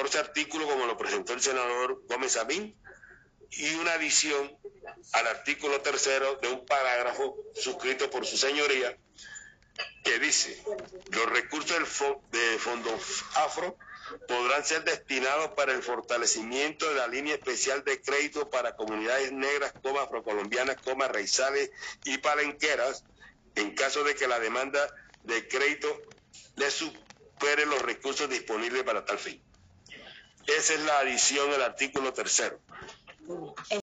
14 artículos como lo presentó el senador Gómez Amín y una adición al artículo tercero de un parágrafo suscrito por su señoría que dice, los recursos del de Fondo Afro podrán ser destinados para el fortalecimiento de la línea especial de crédito para comunidades negras, como afrocolombianas, como raizales y palenqueras, en caso de que la demanda de crédito le supere los recursos disponibles para tal fin. Esa es la adición del artículo tercero.